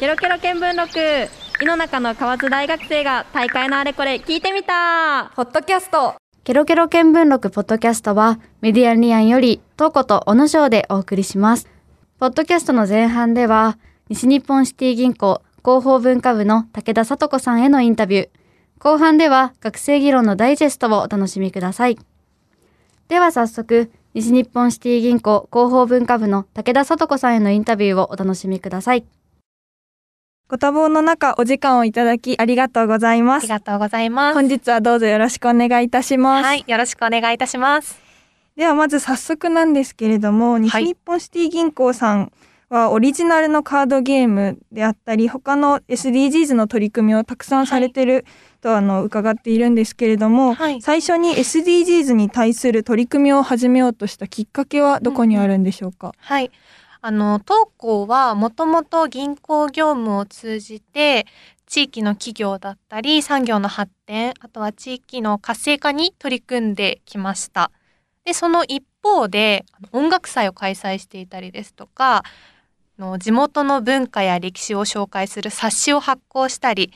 ケロケロ見聞録井の中の河津大学生が大会のあれこれ聞いてみたポッドキャストケロケロ見聞録ポッドキャストはメディアニアンよりトーコと小野省でお送りします。ポッドキャストの前半では西日本シティ銀行広報文化部の武田聡子さんへのインタビュー。後半では学生議論のダイジェストをお楽しみください。では早速、西日本シティ銀行広報文化部の武田聡子さんへのインタビューをお楽しみください。ご多忙の中お時間をいただきありがとうございます。ありがとうございます。本日はどうぞよろしくお願いいたします。はい、よろしくお願いいたします。ではまず早速なんですけれども、西日本シティ銀行さんはオリジナルのカードゲームであったり、他の SDGs の取り組みをたくさんされてると、あの伺っているんですけれども、はい最初に SDGs に対する取り組みを始めようとしたきっかけはどこにあるんでしょうか？はい。あの、当行はもともと銀行業務を通じて、地域の企業だったり、産業の発展、あとは地域の活性化に取り組んできました。で、その一方で、音楽祭を開催していたりですとか、の地元の文化や歴史を紹介する冊子を発行したり、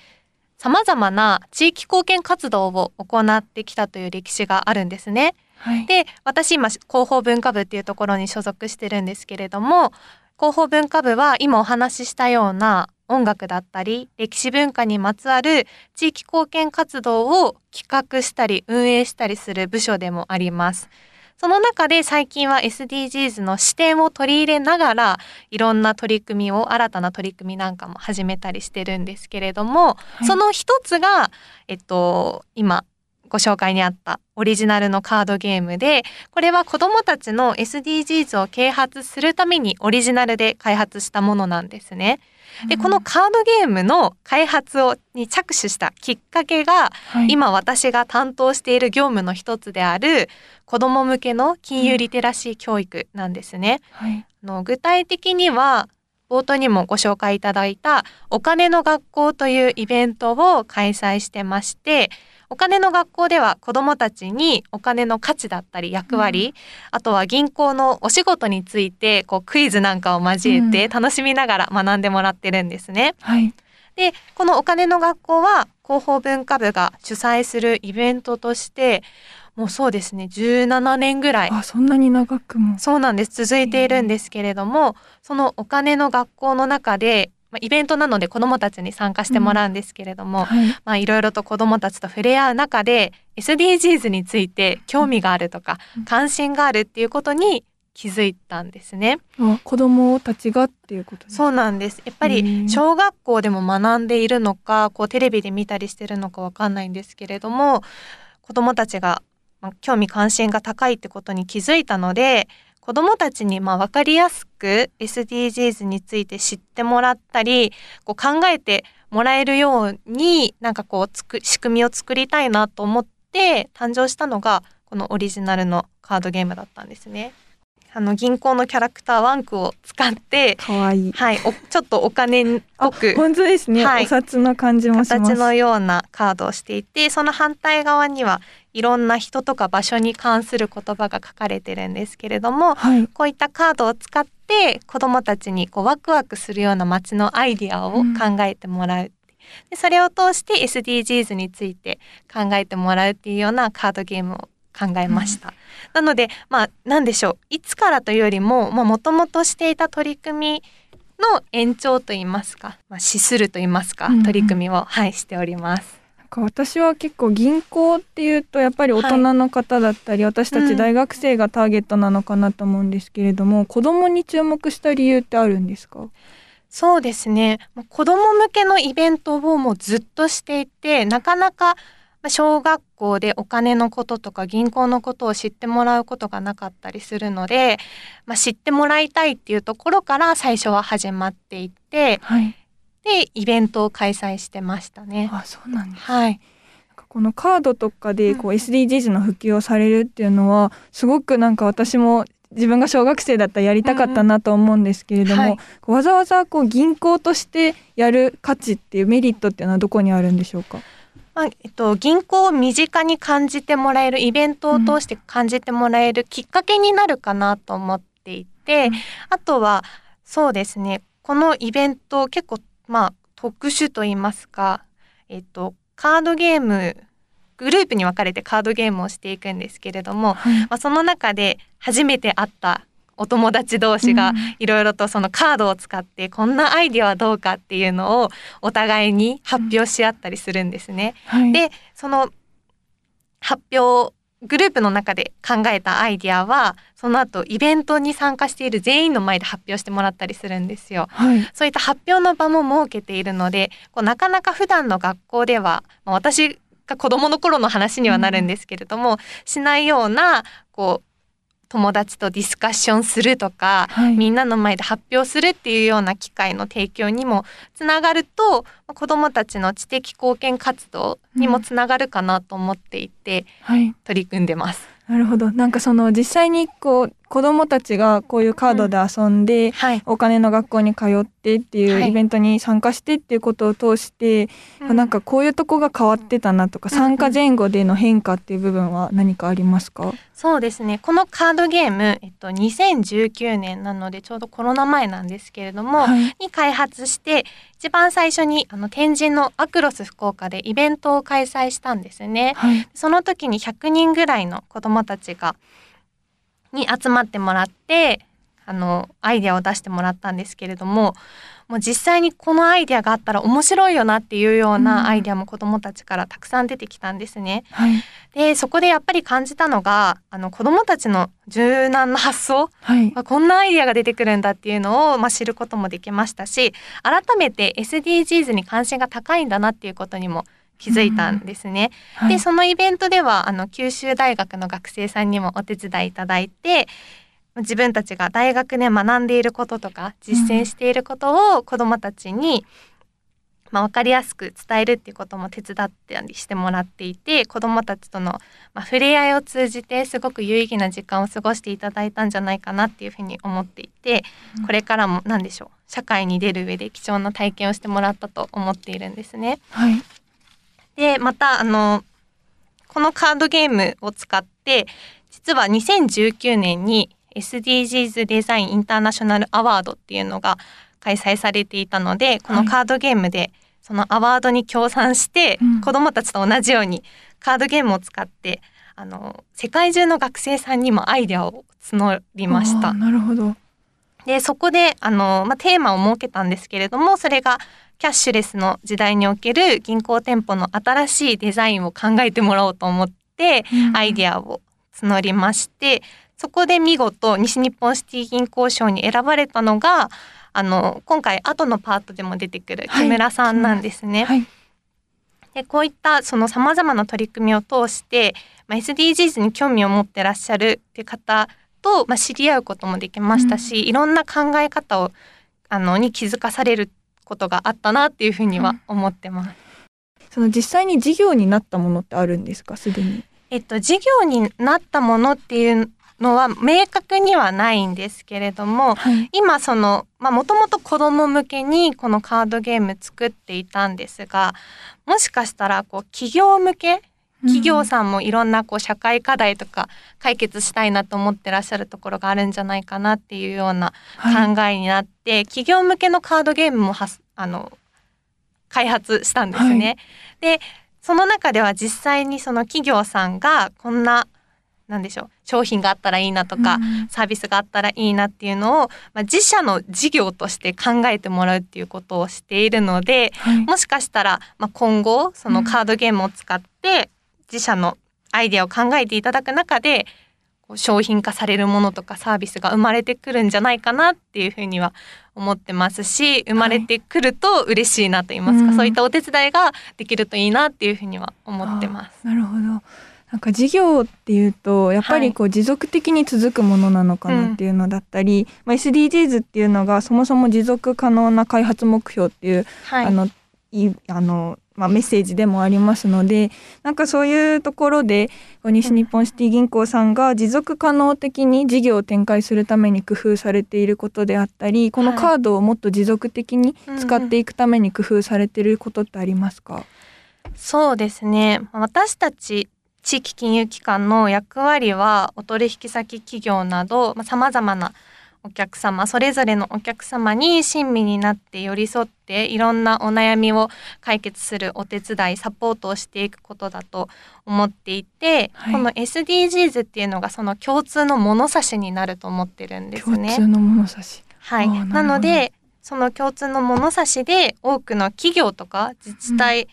様々な地域貢献活動を行ってきたという歴史があるんですね。はい。で私今広報文化部っていうところに所属してるんですけれども広報文化部は今お話ししたような音楽だったり歴史文化にまつわる地域貢献活動を企画したり運営したりする部署でもあります。その中で最近は SDGs の視点を取り入れながらいろんな取り組みを新たな取り組みなんかも始めたりしてるんですけれども、いその一つが、えっと、今ご紹介にあったオリジナルのカードゲームでこれは子どもたちの SDGs を啓発するためにオリジナルで開発したものなんですね。でこのカードゲームの開発をに着手したきっかけが、はい、今私が担当している業務の一つである子ども向けの金融リテラシー教育なんですね。はい。あの具体的には冒頭にもご紹介いただいたお金の学校というイベントを開催してましてお金の学校では子どもたちにお金の価値だったり役割、あとは銀行のお仕事についてこうクイズなんかを交えて楽しみながら学んでもらってるんですね。はい。でこのお金の学校は広報文化部が主催するイベントとしてもうそうですね17年ぐらいあ、そんなに長くも。そうなんです続いているんですけれどもそのお金の学校の中で、まあ、イベントなので子どもたちに参加してもらうんですけれども、はい。まあ、いろいろと子どもたちと触れ合う中で SDGs について興味があるとかうん。関心があるっていうことに気づいたんですね。あ子供たちがっていうことですそうなんです。やっぱへりー小学校でも学んでいるのかこうテレビで見たりしてるのかわかんないんですけれども子どもたちがまあ興味関心が高いってことに気づいたので子どもたちにまあ分かりやすく SDGs について知ってもらったりこう考えてもらえるようになんかこうつく仕組みを作りたいなと思って誕生したのがこのオリジナルのカードゲームだったんですね。あの銀行のキャラクターワンクを使っていい。はい、おちょっとお金っぽく本当ですね、はいお札の感じもします。形のようなカードをしていてその反対側にはいろんな人とか場所に関する言葉が書かれてるんですけれどもはい。こういったカードを使って子どもたちにこうワクワクするような街のアイディアを考えてもらう、でそれを通して SDGs について考えてもらうっていうようなカードゲームを考えました。なのでまあ何でしょういつからというよりももともとしていた取り組みの延長といいますか、まあ、資するといいますか、うんうん取り組みを、はい、しております。か私は結構銀行っていうとやっぱり大人の方だったり、私たうん。ち大学生がターゲットなのかなと思うんですけれども、子供に注目した理由ってあるんですか？そうですね。もう子ども向けのイベントをもうずっとしていてなかなかまあ小学校でお金のこととか銀行のことを知ってもらうことがなかったりするので、まあ、知ってもらいたいっていうところから最初は始まっていってはい。でイベントを開催してましたね。あ、そうなんです。はい、このカードとかでこううん SDGs の普及をされるっていうのはすごくなんか私も自分が小学生だったらやりたかったなと思うんですけれども、わざわざこう銀行としてやる価値っていうメリットっていうのはどこにあるんでしょうか？まあえっと、銀行を身近に感じてもらえるイベントを通して感じてもらえるきっかけになるかなと思っていて、うん。あとはそうですね。このイベント結構まあ特殊と言いますか、えっとカードゲームグループに分かれてカードゲームをしていくんですけれども、はい。まあ、その中で初めて会ったお友達同士がうん。いろいろとそのカードを使ってこんなアイディアはどうかっていうのをお互いに発表し合ったりするんですね。はい。でその発表グループの中で考えたアイディアはその後イベントに参加している全員の前で発表してもらったりするんですよ。はいそういった発表の場も設けているのでこうなかなか普段の学校では、まあ、私が子どもの頃の話にはなるんですけれども、しないようなこう友達とディスカッションするとか、はい。みんなの前で発表するっていうような機会の提供にもつながるとまあ子どもたちの知的貢献活動にもつながるかなと思っていて、はい。取り組んでます。なるほど。なんかその実際にこう子供たちがこういうカードで遊んで、はい、お金の学校に通ってっていはい。うイベントに参加してっていうことを通して、なんかこういうとこが変わってたなとか、うん参加前後での変化っていう部分は何かありますか、そうですね。このカードゲーム、えっと、2019年なのでちょうどコロナ前なんですけれども、はい。に開発して一番最初にあの天神のアクロス福岡でイベントを開催したんですね。はい。その時に100人ぐらいの子どもたちがに集まってもらってあのアイデアを出してもらったんですけれどももう実際にこのアイデアがあったら面白いよなっていうよううん。なアイデアも子どもたちからたくさん出てきたんですね。はい。でそこでやっぱり感じたのがあの子どもたちの柔軟な発想はい。あこんなアイデアが出てくるんだっていうのを、まあ、知ることもできましたし改めて SDGs に関心が高いんだなっていうことにも気づいたんですね。はいでそのイベントではあの九州大学の学生さんにもお手伝いいただいて自分たちが大学で学んでいることとか実践していることを子どもたちに、まあ、分かりやすく伝えるっていうことも手伝ったりしてもらっていて子どもたちとの、まあ、触れ合いを通じてすごく有意義な時間を過ごしていただいたんじゃないかなっていうふうに思っていてうんこれからも何でしょう社会に出る上で貴重な体験をしてもらったと思っているんですね。はいでまたあのこのカードゲームを使って実は2019年に SDGs デザインインターナショナルアワードっていうのが開催されていたのでこのカードゲームでそのアワードに協賛して、うん。子どもたちと同じようにカードゲームを使ってあの世界中の学生さんにもアイデアを募りました。なるほどでそこであの、まあ、テーマを設けたんですけれどもそれがキャッシュレスの時代における銀行店舗の新しいデザインを考えてもらおうと思ってアイデアを募りましてそこで見事西日本シティ銀行賞に選ばれたのがあの今回後のパートでも出てくる木村さんなんですね。はい。でこういったそのさまざまな取り組みを通して、まあ、SDGs に興味を持ってらっしゃるっていう方と、まあ、知り合うこともできましたし、いろんな考え方をあのに気づかされることがあったなっていうふうには思ってます。その実際に事業になったものってあるんですか？すでに。えっと、事業になったものっていうのは明確にはないんですけれどもはい。今そのもともと子ども向けにこのカードゲーム作っていたんですがもしかしたらこう企業向け企業さんもいろんなこう社会課題とか解決したいなと思ってらっしゃるところがあるんじゃないかなっていうようなはい考えになって、企業向けのカードゲームもはすあの開発したんですね。でその中では実際にその企業さんがこんななんでしょう商品があったらいいなとか、うん。サービスがあったらいいなっていうのを、まあ、自社の事業として考えてもらうっていうことをしているのではい。もしかしたら、まあ、今後そのカードゲームを使って自社のアイデアを考えていただく中で商品化されるものとかサービスが生まれてくるんじゃないかなっていうふうには思ってますし生まれてくると嬉しいなと言いますか、うんそういったお手伝いができるといいなっていうふうには思ってます。なるほど。なんか事業っていうとやっぱりこう持続的に続くものなのかなっていうのだったり、まあ、SDGs っていうのがそもそも持続可能な開発目標っていう、はい、あのいあの、まあ、メッセージでもありますのでなんかそういうところでこう西日本シティ銀行さんが持続可能的に事業を展開するために工夫されていることであったりこのカードをもっと持続的に使っていくために工夫されていることってありますか、そうですね。私たち地域金融機関の役割はお取引先企業などさまざ、まなお客様それぞれのお客様に親身になって寄り添っていろんなお悩みを解決するお手伝いサポートをしていくことだと思っていて、はいこの SDGs っていうのがその共通の物差しになると思ってるんですね。共通の物差し。はい、なのでその共通の物差しで多くの企業とか自治体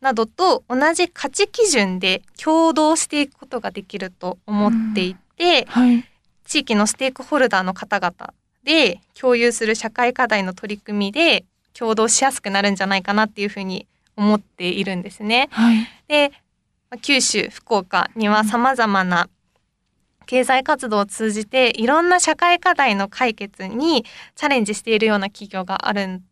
などと同じ価値基準で共同していくことができると思っていて、はい。地域のステークホルダーの方々で共有する社会課題の取り組みで共同しやすくなるんじゃないかなっていうふうに思っているんですね。はい。でまあ九州福岡にはさまざまな経済活動を通じていろんな社会課題の解決にチャレンジしているような企業がある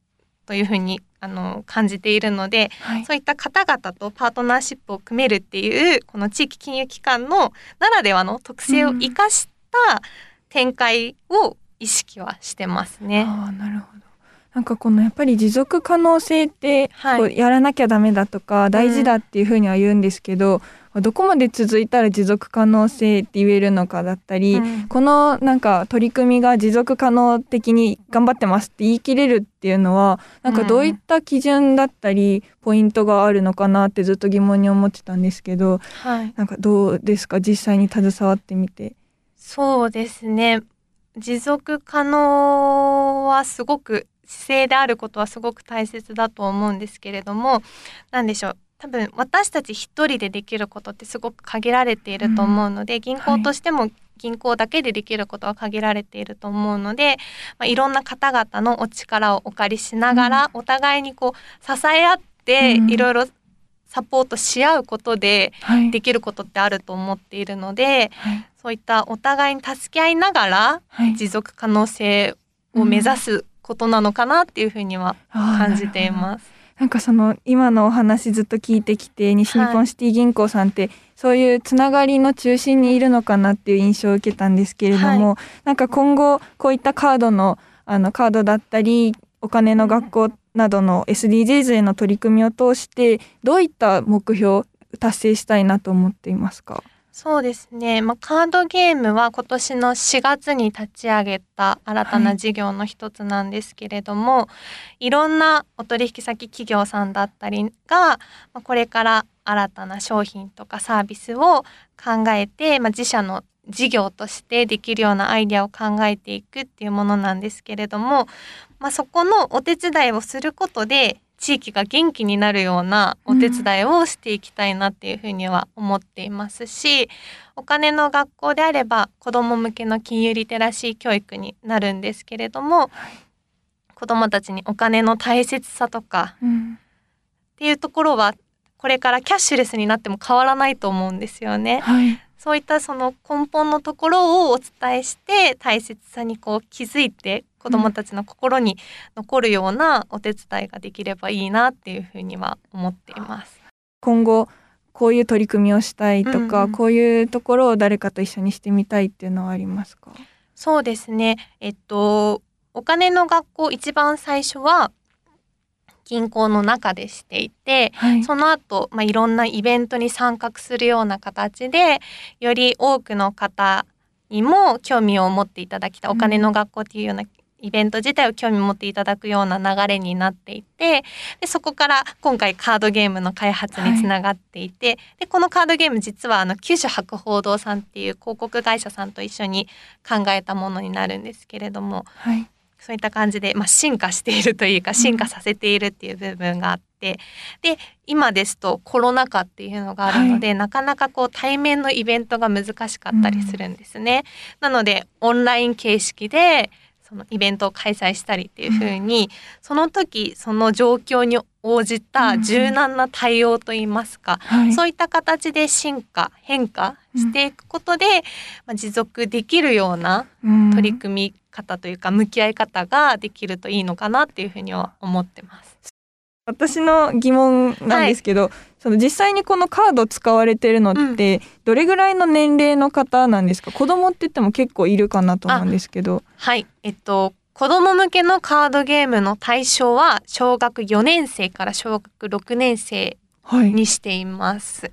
というふうにあの感じているのではい。そういった方々とパートナーシップを組めるっていうこの地域金融機関のならではの特性を生かした展開を意識はしてますね。ああ、なるほど。なんかこのやっぱり持続可能性って、はいこうやらなきゃダメだとか大事だっていうふうには言うんですけど、どこまで続いたら持続可能性って言えるのかだったり、うんこのなんか取り組みが持続可能的に頑張ってますって言い切れるっていうのはなんかどういった基準だったりポイントがあるのかなってずっと疑問に思ってたんですけどはいなんかどうですか？実際に携わってみて。そうですね。持続可能はすごく姿勢であることはすごく大切だと思うんですけれども何でしょう。多分私たち一人でできることってすごく限られていると思うので、銀行としても銀行だけでできることは限られていると思うので、まあ、いろんな方々のお力をお借りしながら、お互いにこう支え合ってうん。いろいろサポートし合うことではい。できることってあると思っているので、はい。そういったお互いに助け合いながらはい。持続可能性を目指すことなのかなっていうふうには感じています。なんかその今のお話ずっと聞いてきて西日はい本シティ銀行さんってそういうつながりの中心にいるのかなっていう印象を受けたんですけれども、なんか今後こういったカードのあのカードだったりお金の学校などの SDGs への取り組みを通してどういった目標を達成したいなと思っていますか？そうですね、まあ、カードゲームは今年の4月に立ち上げた新たな事業の一つなんですけれども、い、ろんなお取引先企業さんだったりが、まあ、これから新たな商品とかサービスを考えて、まあ、自社の事業としてできるようなアイデアを考えていくっていうものなんですけれども、まあ、そこのお手伝いをすることで地域が元気になるようなお手伝いをしていきたいなっていうふうには思っていますし、お金の学校であれば子ども向けの金融リテラシー教育になるんですけれども、子どもたちにお金の大切さとかうん。っていうところはこれからキャッシュレスになっても変わらないと思うんですよね。はいそういったその根本のところをお伝えして大切さにこう気づいて子どもたちの心に残るようなお手伝いができればいいなっていうふうには思っています。今後こういう取り組みをしたいとか、うんうんこういうところを誰かと一緒にしてみたいっていうのはありますか？そうですね。えっとお金の学校一番最初は銀行の中でしていて、はい。その後、まあ、いろんなイベントに参画するような形でより多くの方にも興味を持っていただきたい、うん。お金の学校っていうようなイベント自体を興味を持っていただくような流れになっていてでそこから今回カードゲームの開発につながっていて、でこのカードゲーム実はあの九州博報堂さんっていう広告会社さんと一緒に考えたものになるんですけれどもはいそういった感じで、まあ、進化しているというか進化させているっていう部分があって、で今ですとコロナ禍っていうのがあるので、なかなかこう対面のイベントが難しかったりするんですね。なのでオンライン形式でそのイベントを開催したりっていう風に、その時その状況に応じた柔軟な対応といいますか、はい。そういった形で進化変化していくことで、まあ、持続できるようなうん。取り組み方というか向き合い方ができるといいのかなっていうふうには思ってます。私の疑問なんですけど、その実際にこのカード使われてるのってどれぐらいの年齢の方なんですか？子供って言っても結構いるかなと思うんですけど。はい、えっと子供向けのカードゲームの対象は小学4年生から小学6年生はい。にしています。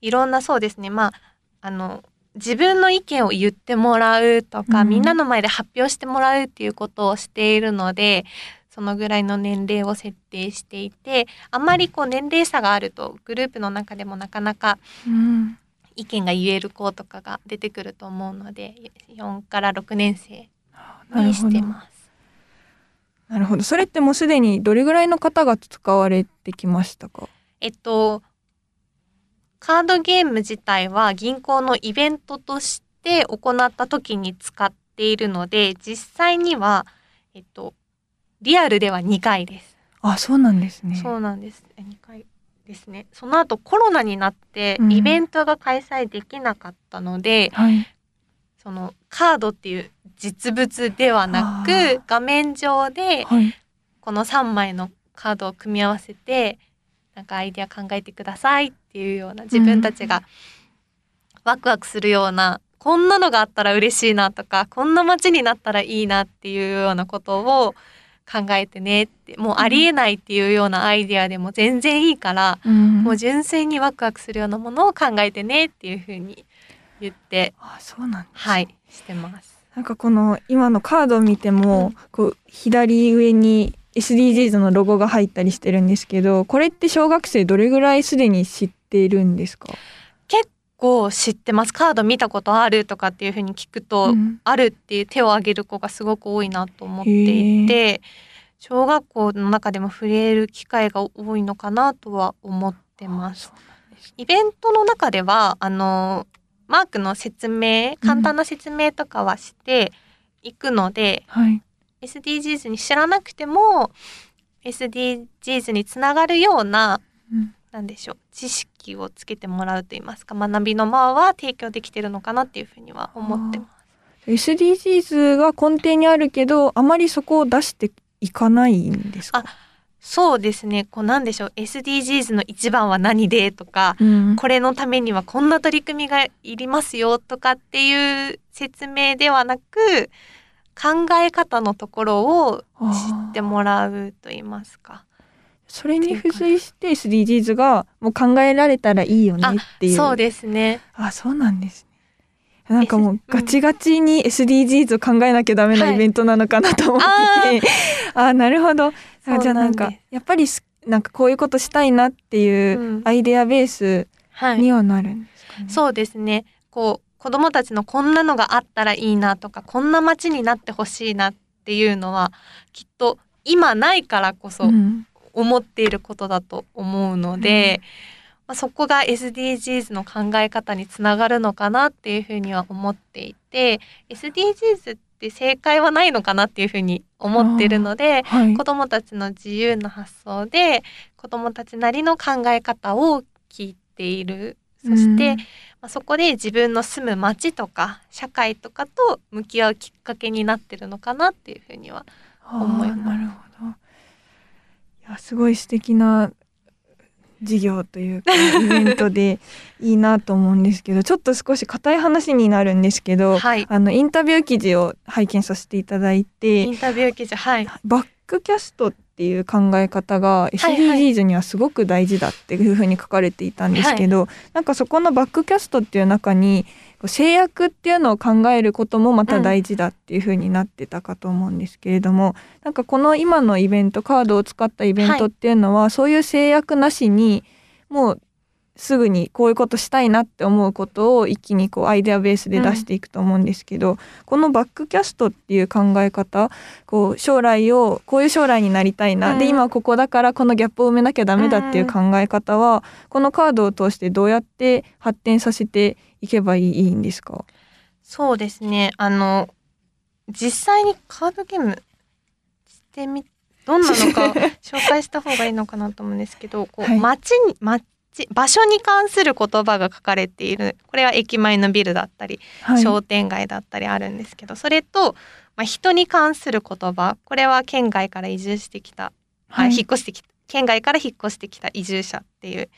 いろんなそうですね。まああの自分の意見を言ってもらうとか、うん。みんなの前で発表してもらうっていうことをしているのでそのぐらいの年齢を設定していてあまりこう年齢差があるとグループの中でもなかなかうん。意見が言える子とかが出てくると思うので4から6年生にしてます。なるほど。それってもうすでにどれぐらいの方が使われてきましたか？えっとカードゲーム自体は銀行のイベントとして行った時に使っているので実際にはえっとリアルでは2回です。あそうなんですねそうなんです。え2回ですね。その後コロナになってうんイベントが開催できなかったので、はいそのカードっていう実物ではなく画面上ではいこの3枚のカードを組み合わせてなんかアイデア考えてくださいっていうような自分たちがワクワクするような、こんなのがあったら嬉しいなとかこんな街になったらいいなっていうようなことを考えてねってもうありえないっていうようなアイデアでも全然いいから、うん。もう純粋にワクワクするようなものを考えてねっていうふうに言ってあそうなんです。はいしてます。なんかこの今のカードを見ても、こう左上に SDGs のロゴが入ったりしてるんですけどこれって小学生どれぐらいすでに知っているんですか、こう知ってます。カード見たことあるとかっていうふうに聞くと、うん。あるっていう手を挙げる子がすごく多いなと思っていて小学校の中でも触れる機会が多いのかなとは思ってます。イベントの中ではあのマークの説明簡単な説明とかはしていくので、はい、SDGs に知らなくても SDGs につながるようなうん。なんでしょう知識をつけてもらうといいますか学びの間は提供できてるのかなっていうふうには思ってます。SDGs が根底にあるけどあまりそこを出していかないんですか？そうですね。こうなんでしょう SDGs の一番は何でとかうん。これのためにはこんな取り組みがいりますよとかっていう説明ではなく考え方のところを知ってもらうと言いますか。それに付随して SDGs がもう考えられたらいいよねっていう。そうですね。あそうなんですね。なんかもうガチガチに SDGs を考えなきゃダメなはい。イベントなのかなと思ってて、あ なるほど。じゃあなんかやっぱりすなんかこういうことしたいなっていううん。アイデアベースはい。にはなるんですかね。そうですね。こう子供たちのこんなのがあったらいいなとかこんな街になってほしいなっていうのはきっと今ないからこそうん。思っていることだと思うので、まあ、そこが SDGs の考え方につながるのかなっていうふうには思っていて SDGs って正解はないのかなっていうふうに思ってるのではい。子どもたちの自由な発想で子どもたちなりの考え方を聞いている。そして、まあ、そこで自分の住む町とか社会とかと向き合うきっかけになってるのかなっていうふうにはうん思います。なるほど。いやすごい素敵な事業というか イベントでいいなと思うんですけどちょっと少し硬い話になるんですけど、はい。あのインタビュー記事を拝見させていただいてインタビュー記事はい。バックキャストっていう考え方がはい SDGs にはすごく大事だっていうふうに書かれていたんですけど、なんかそこのバックキャストっていう中に制約っていうのを考えることもまた大事だっていうふうになってたかと思うんですけれども、なんかこの今のイベントカードを使ったイベントっていうのは、そういう制約なしにもうすぐにこういうことしたいなって思うことを一気にこうアイデアベースで出していくと思うんですけど、このバックキャストっていう考え方こう将来をこういう将来になりたいな、うん。で今はここだからこのギャップを埋めなきゃダメだっていう考え方は、このカードを通してどうやって発展させていけばいいいいんですか？そうですね。あの実際にカードゲームしてみどんなのか 紹介した方がいいのかなと思うんですけどこう、はい。街に街場所に関する言葉が書かれている。これは駅前のビルだったり、はい。商店街だったりあるんですけどそれと、まあ、人に関する言葉これは県外から移住してきた、あはい。引っ越してきた県外から引っ越してきた移住者っていう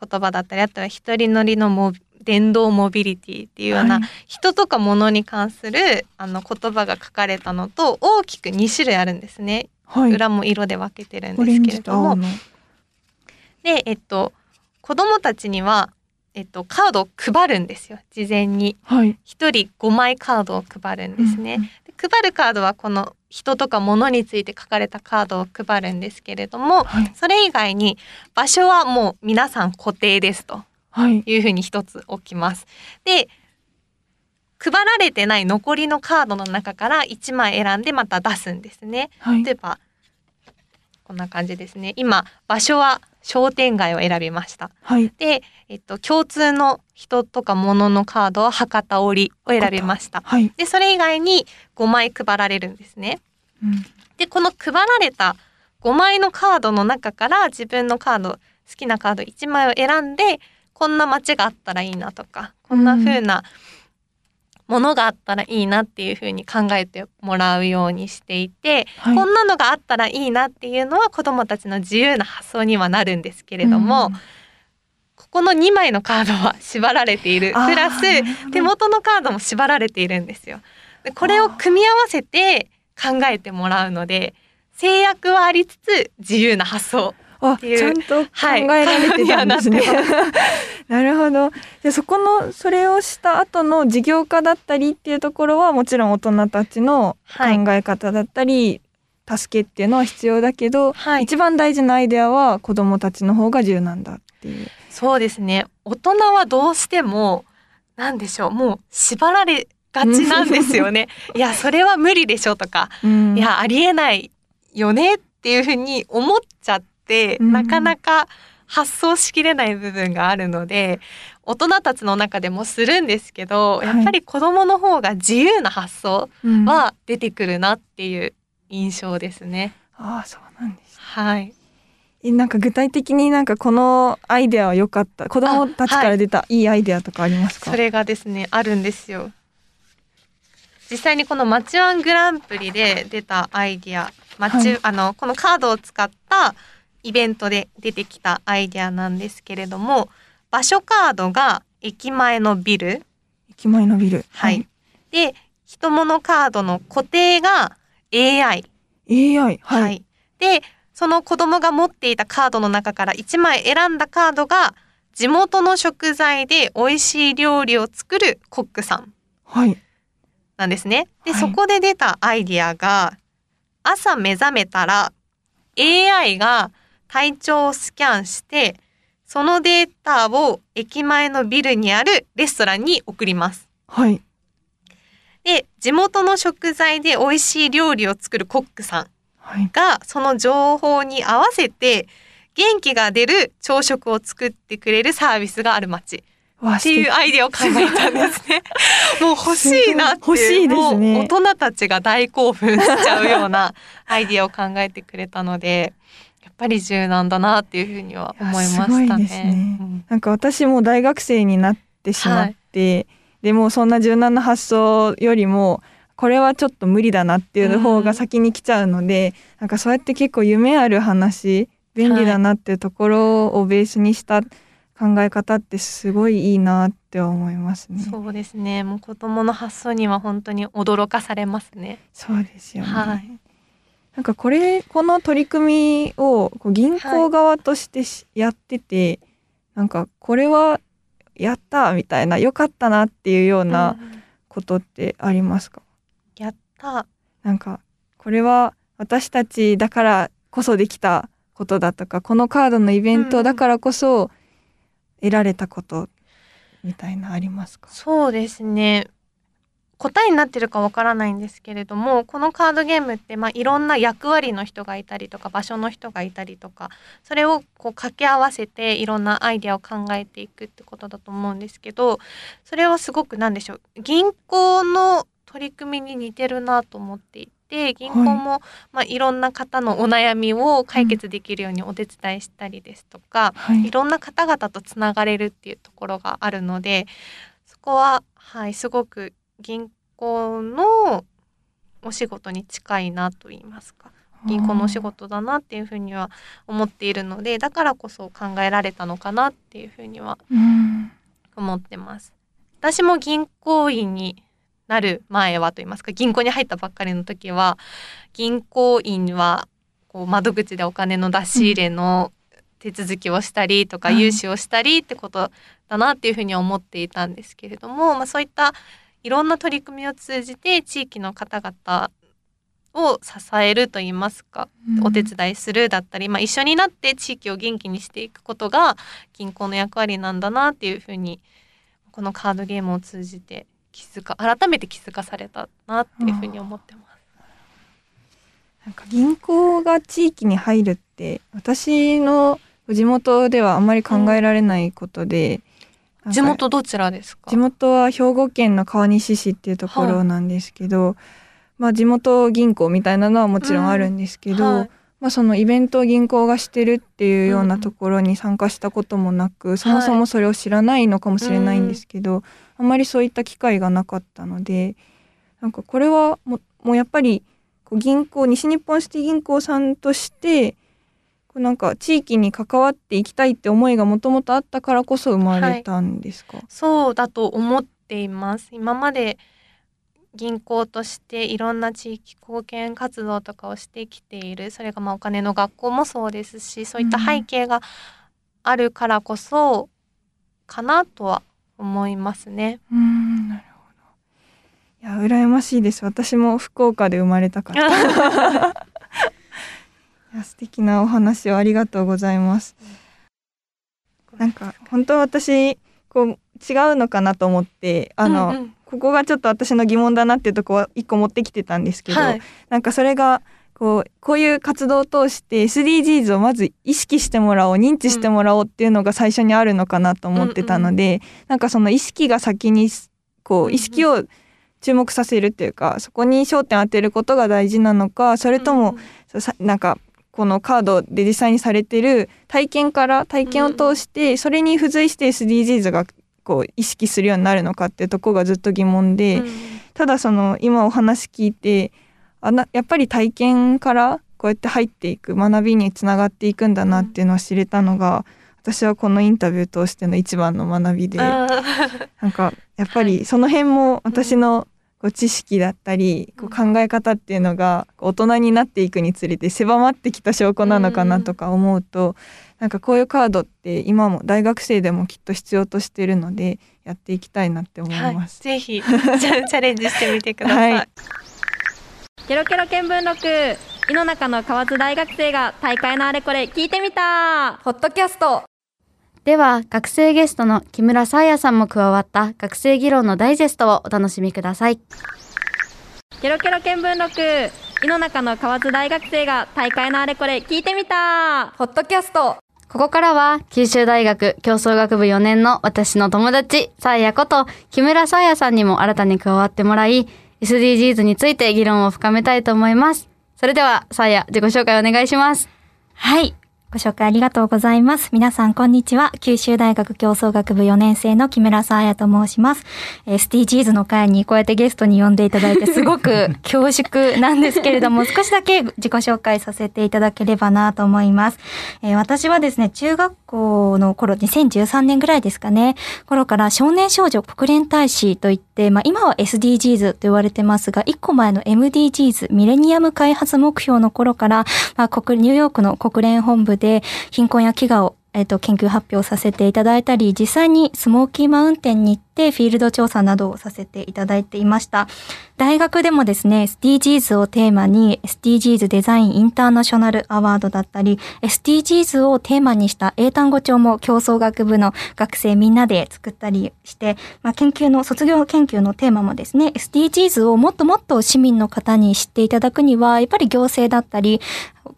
言葉だったりあとは一人乗りのモビ電動モビリティっていうような、はい。人とか物に関するあの言葉が書かれたのと大きく2種類あるんですね。はい。裏も色で分けてるんオですけれども。でえっと子供たちにはえっと、カードを配るんですよ事前にはい。1人5枚カードを配るんですね。うんで配るカードはこの人とか物について書かれたカードを配るんですけれどもはい。それ以外に場所はもう皆さん固定ですとはい。いうふうに一つ置きます。で配られてない残りのカードの中から1枚選んでまた出すんですね。はい例えばこんな感じですね。今場所は商店街を選びました。はい。で、えっと、共通の人とか物のカードは博多織を選びました。はい。で、それ以外に5枚配られるんですね。うんで、この配られた5枚のカードの中から自分のカード、好きなカード1枚を選んで、こんな街があったらいいなとか、こんな風なものがあったらいいなっていう風に考えてもらうようにしていて、はい。こんなのがあったらいいなっていうのは子どもたちの自由な発想にはなるんですけれども、うんここの2枚のカードは縛られているプラス手元のカードも縛られているんですよ。でこれを組み合わせて考えてもらうので制約はありつつ自由な発想あ、ちゃんと考はいえられてたんですね。はなるほど。で、そこの、それをした後の事業化だったりっていうところは、もちろん大人たちの考はい。え方だったり、助けっていうのは必要だけど、はい。一番大事なアイデアは子供たちの方が重要なんだっていう。そうですね。大人はどうしてもなんでしょう。もう縛られがちなんですよね。いやそれは無理でしょとか。うん。いやありえないよねっていうふうに思っなかなか発想しきれない部分があるので大人たちの中でもするんですけど、はいやっぱり子どもの方が自由な発想うんは出てくるなっていう印象ですね。ああ、そうなんです。はい、えなんか具体的になんかこのアイデアは良かった？子供たちから出たいいアイデアとかありますか？それがですねあるんですよ。実際にこのマチワングランプリで出たアイディア、マチ、はいあのこのカードを使ったイベントで出てきたアイディアなんですけれども、場所カードが駅前のビル、駅前のビル。はい。で人物カードの固定が AI、はい。AI。はい。はい。でその子供が持っていたカードの中から1枚選んだカードが地元の食材で美味しい料理を作るコックさん。はい。なんですね。で、はいそこで出たアイディアが朝目覚めたら AI が体調をスキャンしてそのデータを駅前のビルにあるレストランに送ります。はい。で、地元の食材で美味しい料理を作るコックさんはい。がその情報に合わせて元気が出る朝食を作ってくれるサービスがある街わっていうアイデアを考えたんですね。もう欲しいなっていう。すごい欲しいですねもう大人たちが大興奮しちゃうようなアイデアを考えてくれたので、ぱり柔軟だなっていうふうには思いましたね。ねうんなんか私も大学生になってしまって、でもそんな柔軟な発想よりもこれはちょっと無理だなっていう方が先に来ちゃうので、なんかそうやって結構夢ある話便利だなっていうところをベースにした考え方ってすごいいいなって思いますね。そうですね。もう子供の発想には本当に驚かされますね。そうですよね。はいなんかこれこの取り組みをこう銀行側としてし、やっててなんかこれはやったみたいな良かったなっていうようなうんことってありますか、やった。なんかこれは私たちだからこそできたことだとかこのカードのイベントだからこそ得られたことみたいなありますか、そうですね。答えになってるかわからないんですけれどもこのカードゲームって、まあ、いろんな役割の人がいたりとか場所の人がいたりとかそれをこう掛け合わせていろんなアイデアを考えていくってことだと思うんですけどそれはすごく何でしょう銀行の取り組みに似てるなと思っていて銀行も、まあ、いろんな方のお悩みを解決できるようにお手伝いしたりですとか、はい。いろんな方々とつながれるっていうところがあるのでそこは、はい、すごく銀行のお仕事に近いなと言いますか。銀行のお仕事だなっていうふうには思っているのでだからこそ考えられたのかなっていうふうにはうん。思ってます。私も銀行員になる前はと言いますか銀行に入ったばっかりの時は銀行員はこう窓口でお金の出し入れの手続きをしたりとかはい融資をしたりってことだなっていうふうに思っていたんですけれども、まあ、そういったいろんな取り組みを通じて地域の方々を支えるといいますか、お手伝いするだったり、まあ、一緒になって地域を元気にしていくことが銀行の役割なんだなっていうふうにこのカードゲームを通じて気づか改めて気づかされたなっていうふうに思ってます。なんか銀行が地域に入るって私の地元ではあんまり考えられないことで、地元どちらですか？地元は兵庫県の川西市っていうところなんですけど、まあ地元銀行みたいなのはもちろんあるんですけど、はい。まあそのイベントを銀行がしてるっていうようなところに参加したこともなく、そもそもそれを知らないのかもしれないんですけど、あんまりそういった機会がなかったのでなんかこれはももうやっぱりこう銀行西日本シティ銀行さんとしてなんか地域に関わっていきたいって思いがもともとあったからこそ生まれたんですか、そうだと思っています。今まで銀行としていろんな地域貢献活動とかをしてきている。それがまあお金の学校もそうですしそういった背景があるからこそかなとは思いますね。うーんなるほど。いや羨ましいです。私も福岡で生まれたから いや素敵なお話をありがとうございます。なんか本当は私こう違うのかなと思ってあの、うんうん。ここがちょっと私の疑問だなっていうとこは一個持ってきてたんですけど、はい。なんかそれがこうこういう活動を通して SDGs をまず意識してもらおう認知してもらおうっていうのが最初にあるのかなと思ってたので、なんかその意識が先にこうんううん。意識を注目させるっていうかそこに焦点当てることが大事なのかそれとも、そうさなんかこのカードで実際にされてる体験から体験を通してそれに付随して SDGs がこう意識するようになるのかっていうところがずっと疑問で、うんただその今お話聞いてあなやっぱり体験からこうやって入っていく学びにつながっていくんだなっていうのを知れたのが、私はこのインタビュー通しての一番の学びで、なんかやっぱりその辺も私のこう知識だったり、こう考え方っていうのが大人になっていくにつれて狭まってきた証拠なのかなとか思うと、なんかこういうカードって今も大学生でもきっと必要としてるのでやっていきたいなって思いはい。ます。ぜひチャチャレンジしてみてください。はい。ケロケロ見聞録。井の中の河津大学生が大会のあれこれ聞いてみた。ポッドキャストでは学生ゲストの木村沙耶さんも加わった学生議論のダイジェストをお楽しみください。ケロケロ見聞録。井の中の河津大学生が大会のあれこれ聞いてみた。ポッドキャスト。ここからは九州大学競争学部4年の私の友達沙耶こと木村沙耶さんにも新たに加わってもらい SDGs について議論を深めたいと思います。それでは沙耶自己紹介お願いします。はい。ご紹介ありがとうございます。皆さん、こんにちは。九州大学競争学部4年生の木村沙彩と申します。SDGs の会にこうやってゲストに呼んでいただいて、すごく 恐縮なんですけれども、少しだけ自己紹介させていただければなと思います。えー私はですね、中学校の頃、2013年ぐらいですかね、頃から少年少女国連大使といって、まあ今は SDGs と言われてますが、一個前の MDGs、ミレニアム開発目標の頃から、まあ国、ニューヨークの国連本部で貧困や飢餓をえっと、研究発表させていただいたり、実際にスモーキーマウンテンに行ってフィールド調査などをさせていただいていました。大学でもですね、SDGs をテーマに SDGs デザインインターナショナルアワードだったり、SDGs をテーマにした英単語帳も競争学部の学生みんなで作ったりして、まあ、研究の、卒業研究のテーマもですね、SDGs をもっともっと市民の方に知っていただくには、やっぱり行政だったり、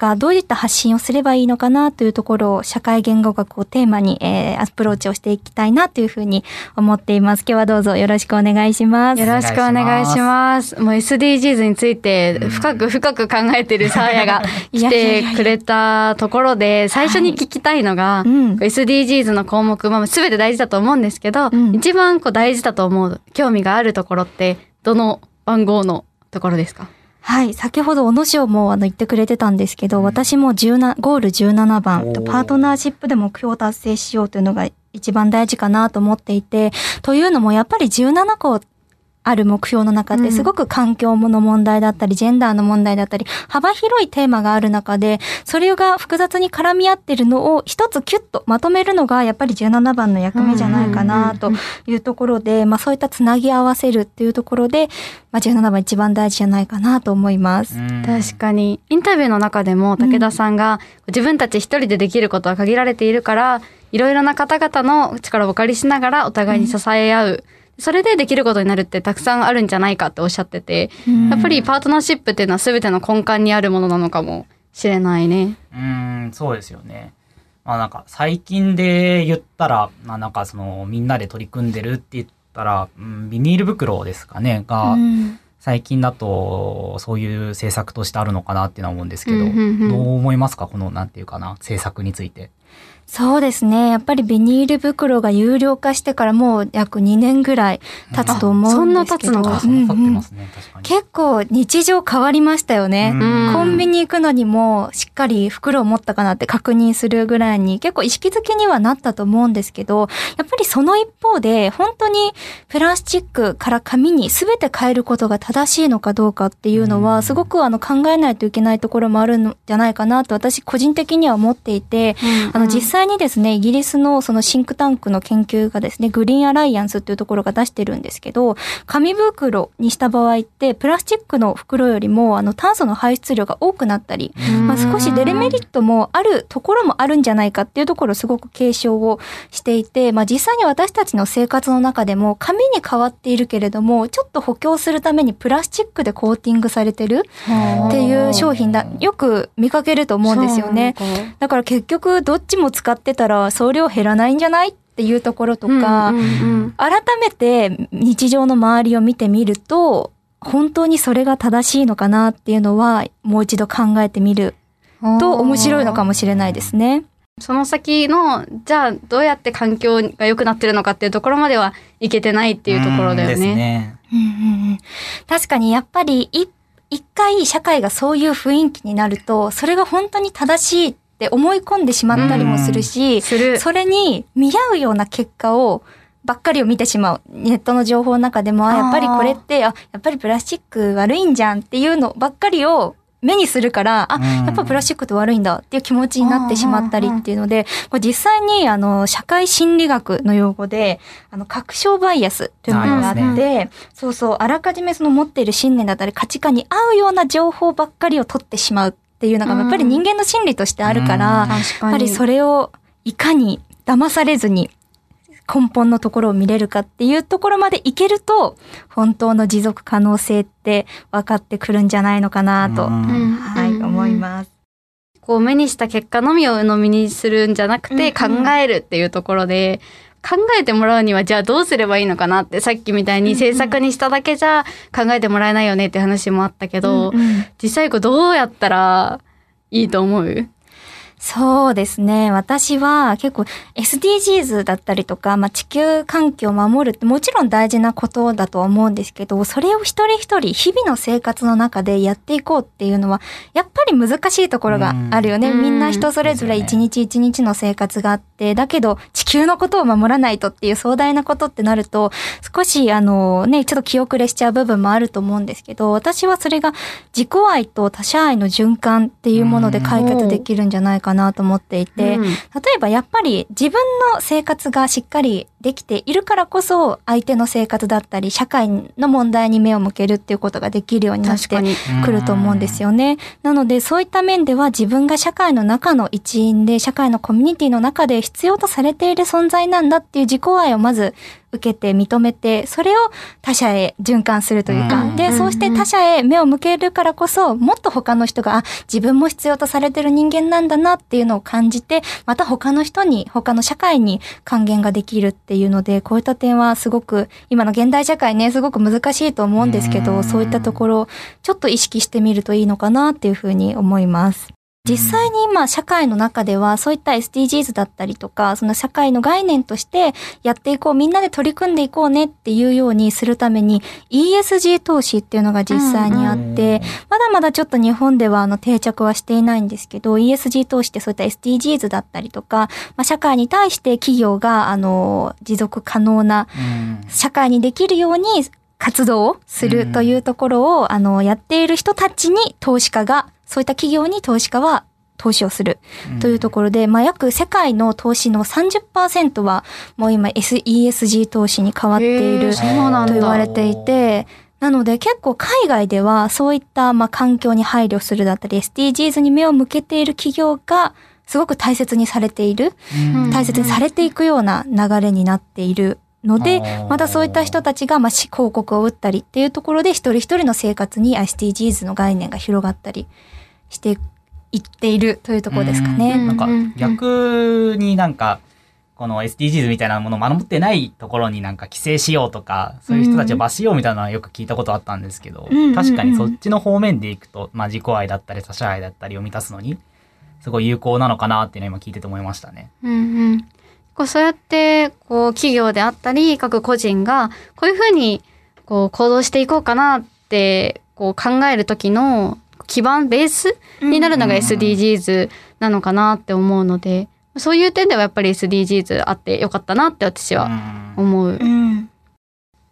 がどういった発信をすればいいのかなというところを社会言語学をテーマに、えーアプローチをしていきたいなというふうに思っています。今日はどうぞよろしくお願いします。よろしくお願いします。もう SDGs について深く深く考えてるサーヤが 来てくれたところで、最初に聞きたいのが、うん。SDGs の項目、まあ、全て大事だと思うんですけど、うん一番こう大事だと思う、興味があるところって、どの番号のところですか？はい。先ほど小野翔もあの言ってくれてたんですけど、私も17ゴール17番、パートナーシップで目標を達成しようというのが一番大事かなと思っていて、というのもやっぱり17個ある目標の中ってすごく環境の問題だったり、ジェンダーの問題だったり、幅広いテーマがある中で、それが複雑に絡み合ってるのを一つキュッとまとめるのがやっぱり17番の役目じゃないかなというところで、まあそういったつなぎ合わせるっていうところで、まあ17番一番大事じゃないかなと思います。確かに。インタビューの中でも武田さんが、自分たち一人でできることは限られているから、いろいろな方々の力をお借りしながらお互いに支え合う。それでできることになるってたくさんあるんじゃないかっておっしゃってて、やっぱりパートナーシップっていうのは全ての根幹にあるものなのかもしれないね。うーん、そうですよね。まあなんか最近で言ったら、まあなんかそのみんなで取り組んでるって言ったら、うん、ビニール袋ですかね、が、うん最近だとそういう政策としてあるのかなっていうのは思うんですけど、うんうんうんどう思いますか？このなんていうかな、政策について。そうですね。やっぱりビニール袋が有料化してからもう約2年ぐらい経つと思うんですけど。あそんな経つのかうんうん。結構日常変わりましたよね。うんコンビニ行くのにもしっかり袋を持ったかなって確認するぐらいに結構意識づけにはなったと思うんですけど、やっぱりその一方で本当にプラスチックから紙に全て変えることが正しいのかどうかっていうのうんはすごくあの考えないといけないところもあるのじゃないかなと私個人的には思っていて、あの実際にですね、イギリスのそのシンクタンクの研究がですね、グリーンアライアンスっていうところが出してるんですけど、紙袋にした場合って、プラスチックの袋よりもあの炭素の排出量が多くなったり、まあ、少しデメリットもあるところもあるんじゃないかっていうところをすごく継承をしていて、まあ、実際に私たちの生活の中でも紙に変わっているけれども、ちょっと補強するためにプラスチックでコーティングされてるっていう商品だ、よく見かけると思うんですよね。だから結局どっちも使ってたら送料減らないんじゃない？っていうところとか、うんうん改めて日常の周りを見てみると、本当にそれが正しいのかなっていうのはもう一度考えてみるうんと面白いのかもしれないですね。その先の、じゃあどうやって環境が良くなってるのかっていうところまではいけてないっていうところだよですね。ね。うんうんうん確かにやっぱりい一回社会がそういう雰囲気になると、それが本当に正しいって思い込んでしまったりもするし、する。それに見合うような結果をばっかりを見てしまう。ネットの情報の中でも、あ、やっぱりこれって、あ、やっぱりプラスチック悪いんじゃんっていうのばっかりを目にするから、あ、うん。やっぱプラスチックって悪いんだっていう気持ちになってしまったりっていうので、これ実際にあの、社会心理学の用語で、あの、確証バイアスというものがあって、ありまそうそう、あらかじめその持っている信念だったり価値観に合うような情報ばっかりを取ってしまう。っていうのが、やっぱり人間の心理としてあるから、うん。確かに。やっぱりそれをいかに騙されずに根本のところを見れるかっていうところまでいけると、本当の持続可能性って分かってくるんじゃないのかなと、はい、うん。思い。ます。こう目にした結果のみを鵜呑みにするんじゃなくて考えるっていうところで、考えてもらうにはじゃあどうすればいいのかなってさっきみたいに制作にしただけじゃ考えてもらえないよねって話もあったけど、うんうん。実際こうどうやったらいいと思うそうですね。私は結構 SDGs だったりとか、まあ、地球環境を守るってもちろん大事なことだとは思うんですけど、それを一人一人日々の生活の中でやっていこうっていうのは、やっぱり難しいところがあるよね。うん。みんな人それぞれ一日一日の生活があって、だけど地球のことを守らないとっていう壮大なことってなると、少しあのね、ちょっと気遅れしちゃう部分もあると思うんですけど、私はそれが自己愛と他者愛の循環っていうもので解決できるんじゃないかなと思っていて、うん例えばやっぱり自分の生活がしっかりできているからこそ相手の生活だったり社会の問題に目を向けるっていうことができるようになって。くると思うんですよね。なのでそういった面では自分が社会の中の一員で社会のコミュニティの中で必要とされている存在なんだっていう自己愛をまず受けて認めてそれを他者へ循環するというか、うん。でそうして他者へ目を向けるからこそもっと他の人があ自分も必要とされてる人間なんだなっていうのを感じてまた他の人に他の社会に還元ができるっていうのでこういった点はすごく今の現代社会ねすごく難しいと思うんですけど、うん。そういったところをちょっと意識してみるといいのかなっていうふうに思います。実際に今社会の中ではそういった SDGs だったりとかその社会の概念としてやっていこうみんなで取り組んでいこうねっていうようにするために ESG 投資っていうのが実際にあって、まだまだちょっと日本ではあの定着はしていないんですけど ESG 投資ってそういった SDGs だったりとか、まあ、社会に対して企業があの持続可能なうん。社会にできるように活動をするというところを、あの、やっている人たちに投資家が、そういった企業に投資家は投資をする。というところで、まあ、約世界の投資の30%は、もう今 SESG 投資に変わっているそうなんだ。と言われていて、なので結構海外ではそういったまあ環境に配慮するだったり SDGs に目を向けている企業がすごく大切にされている、うん。大切にされていくような流れになっているのでまたそういった人たちがまあし広告を打ったりっていうところで一人一人の生活に SDGs の概念が広がったりしていっているというところですかね。うんなんか逆になんか、この SDGs みたいなものを守ってないところになんか規制しようとか、そういう人たちを罰しようみたいなのはよく聞いたことあったんですけど、確かにそっちの方面でいくと、まあ自己愛だったり他者愛だったりを満たすのに、すごい有効なのかなっていうのを今聞いてて思いましたね。うんうん。こうそうやって、こう、企業であったり、各個人が、こういうふうに、こう、行動していこうかなって、こう、考えるときの基盤、ベースになるのがうん SDGs なのかなって思うので、そういう点ではやっぱり SDGs あってよかったなって私はうん思う。うん。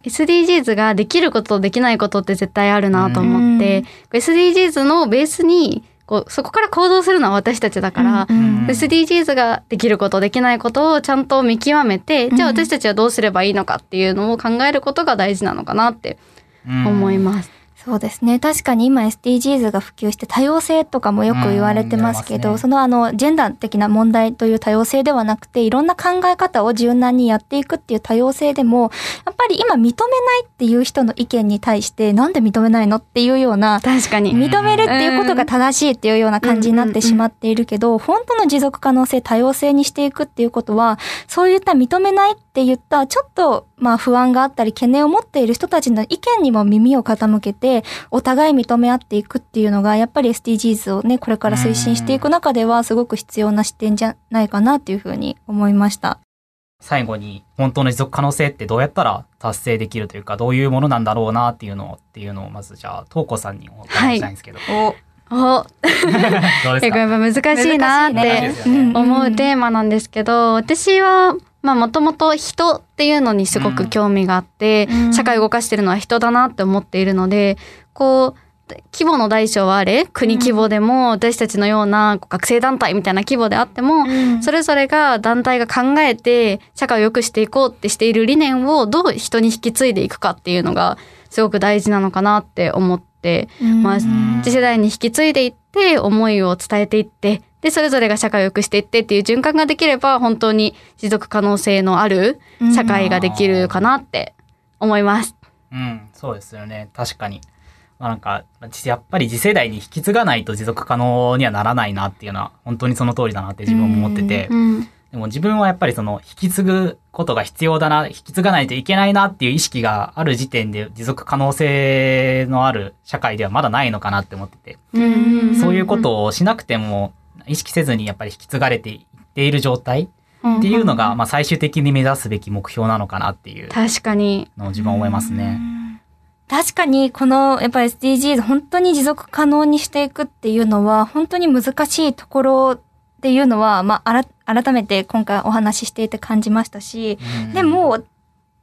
SDGs ができることとできないことって絶対あるなと思って、SDGs のベースにこうそこから行動するのは私たちだから、うんうん SDGs ができることできないことをちゃんと見極めて、うん。じゃあ私たちはどうすればいいのかっていうのを考えることが大事なのかなって思います。そうですね。確かに今 SDGs が普及して多様性とかもよく言われてますけど、ねそのあの、ジェンダー的な問題という多様性ではなくて、いろんな考え方を柔軟にやっていくっていう多様性でも、やっぱり今認めないっていう人の意見に対して、なんで認めないのっていうような、確かに。認めるっていうことが正しいっていうような感じになってしまっているけど、本当の持続可能性、多様性にしていくっていうことは、そういった認めないって言った、ちょっと、まあ不安があったり懸念を持っている人たちの意見にも耳を傾けて、お互い認め合っていくっていうのが、やっぱり SDGs をね、これから推進していく中では、すごく必要な視点じゃないかなっていうふうに思いました。最後に、本当の持続可能性ってどうやったら達成できるというか、どういうものなんだろうなっていうのを、っていうのを、まずじゃあ、東子さんにお伺いしたいんですけど。お、どうです結構やっかぱ難しいなって思うテーマなんですけど、私は、まあもともと人っていうのにすごく興味があって、うん。社会を動かしてるのは人だなって思っているので、こう、規模の大小はあれ国規模でも私たちのような学生団体みたいな規模であっても、それぞれが団体が考えて社会を良くしていこうってしている理念をどう人に引き継いでいくかっていうのがすごく大事なのかなって思って、まあん。次世代に引き継いでいって思いを伝えていってでそれぞれが社会を良くしていってっていう循環ができれば本当に持続可能性のある社会ができるかなって思います。うん、そうですよね。確かに。まあなんか、やっぱり次世代に引き継がないと持続可能にはならないなっていうのは、本当にその通りだなって自分も思ってて。うんでも自分はやっぱりその、引き継ぐことが必要だな、引き継がないといけないなっていう意識がある時点で持続可能性のある社会ではまだないのかなって思ってて。うんそういうことをしなくても、意識せずにやっぱり引き継がれていっている状態っていうのが、まあ最終的に目指すべき目標なのかなっていう確かに。のを自分は思いますね。確かに、この、やっぱり SDGs 本当に持続可能にしていくっていうのは、本当に難しいところっていうのは、まあ、あら改めて今回お話ししていて感じましたし、うん。でも、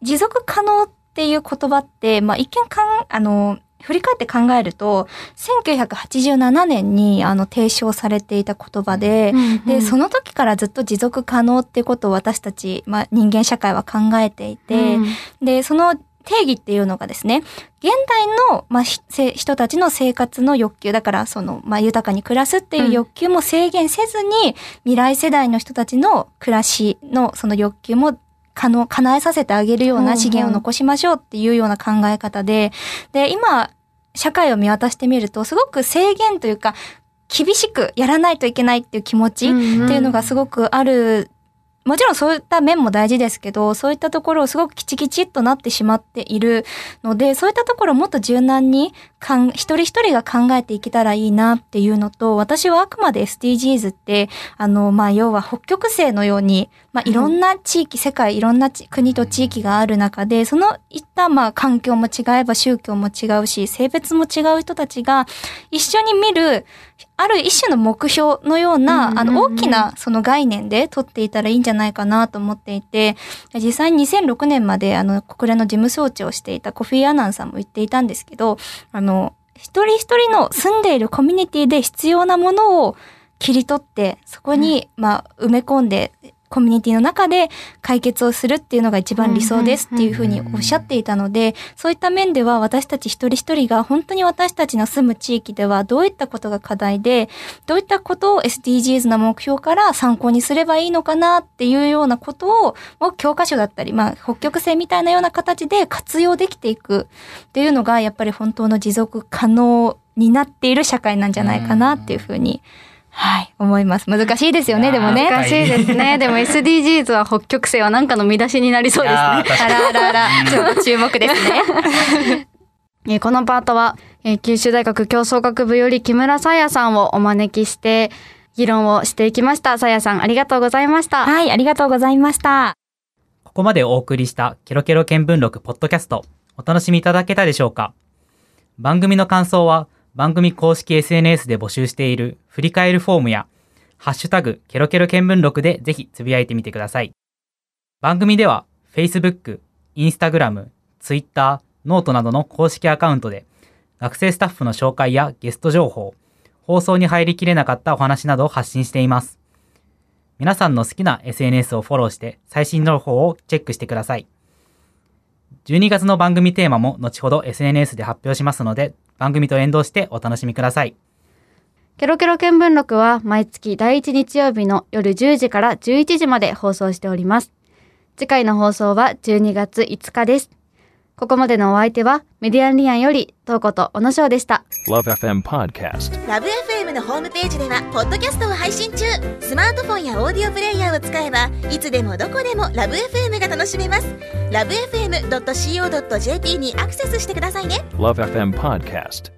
持続可能っていう言葉って、まあ、一見かん、あの、振り返って考えると、1987年にあの提唱されていた言葉で、で、その時からずっと持続可能ってことを私たち、まあ、人間社会は考えていて、で、その定義っていうのがですね、現代の、まあ、人たちの生活の欲求、だからその、まあ、豊かに暮らすっていう欲求も制限せずに、未来世代の人たちの暮らしのその欲求も可能、叶えさせてあげるような資源を残しましょうっていうような考え方で、で、今、社会を見渡してみると、すごく制限というか、厳しくやらないといけないっていう気持ちっていうのがすごくある。もちろんそういった面も大事ですけど、そういったところをすごくきちきちっとなってしまっているので、そういったところをもっと柔軟にかん、一人一人が考えていけたらいいなっていうのと、私はあくまで SDGs って、あの、まあ、要は北極星のように、まあ、いろんな地域、世界いろんなち国と地域がある中で、そのいった、まあ、環境も違えば宗教も違うし、性別も違う人たちが一緒に見る、ある一種の目標のような、うんあの、大きなその概念で取っていたらいいんじゃないかなと思っていて、実際に2006年まであの国連の事務総長をしていたコフィー・アナンさんも言っていたんですけど、あの、一人一人の住んでいるコミュニティで必要なものを切り取って、そこに、まあ、埋め込んで、コミュニティの中で解決をするっていうのが一番理想ですっていうふうにおっしゃっていたので、そういった面では私たち一人一人が本当に私たちの住む地域ではどういったことが課題で、どういったことを SDGs の目標から参考にすればいいのかなっていうようなことを、教科書だったり、まあ、北極星みたいなような形で活用できていくっていうのが、やっぱり本当の持続可能になっている社会なんじゃないかなっていうふうに、はい、思います。難しいですよね、でもね。難しいですね。でも SDGs は北極星は何かの見出しになりそうですね。あらあらあら、ちょっと注目ですね。このパートは、九州大学競争学部より木村さやさんをお招きして、議論をしていきました。さやさん、ありがとうございました。はい、ありがとうございました。ここまでお送りしたケロケロ見聞録ポッドキャスト、お楽しみいただけたでしょうか？番組の感想は、番組公式 SNS で募集している振り返るフォームや、ハッシュタグ、ケロケロ見聞録でぜひつぶやいてみてください。番組では、Facebook、Instagram、Twitter、 noteなどの公式アカウントで、学生スタッフの紹介やゲスト情報、放送に入りきれなかったお話などを発信しています。皆さんの好きな SNS をフォローして最新情報をチェックしてください。12月の番組テーマも後ほど SNS で発表しますので、番組と連動してお楽しみください。ケロケロ見聞録は毎月第1日曜日の夜10時から11時まで放送しております。次回の放送は12月5日です。ここまでのお相手はメディアンリアンよりトーコと小野翔でした。LoveFM Podcast。LoveFM のホームページではポッドキャストを配信中。スマートフォンやオーディオプレイヤーを使えばいつでもどこでも LoveFM が楽しめます。LoveFM.co.jp にアクセスしてくださいね。LoveFM Podcast。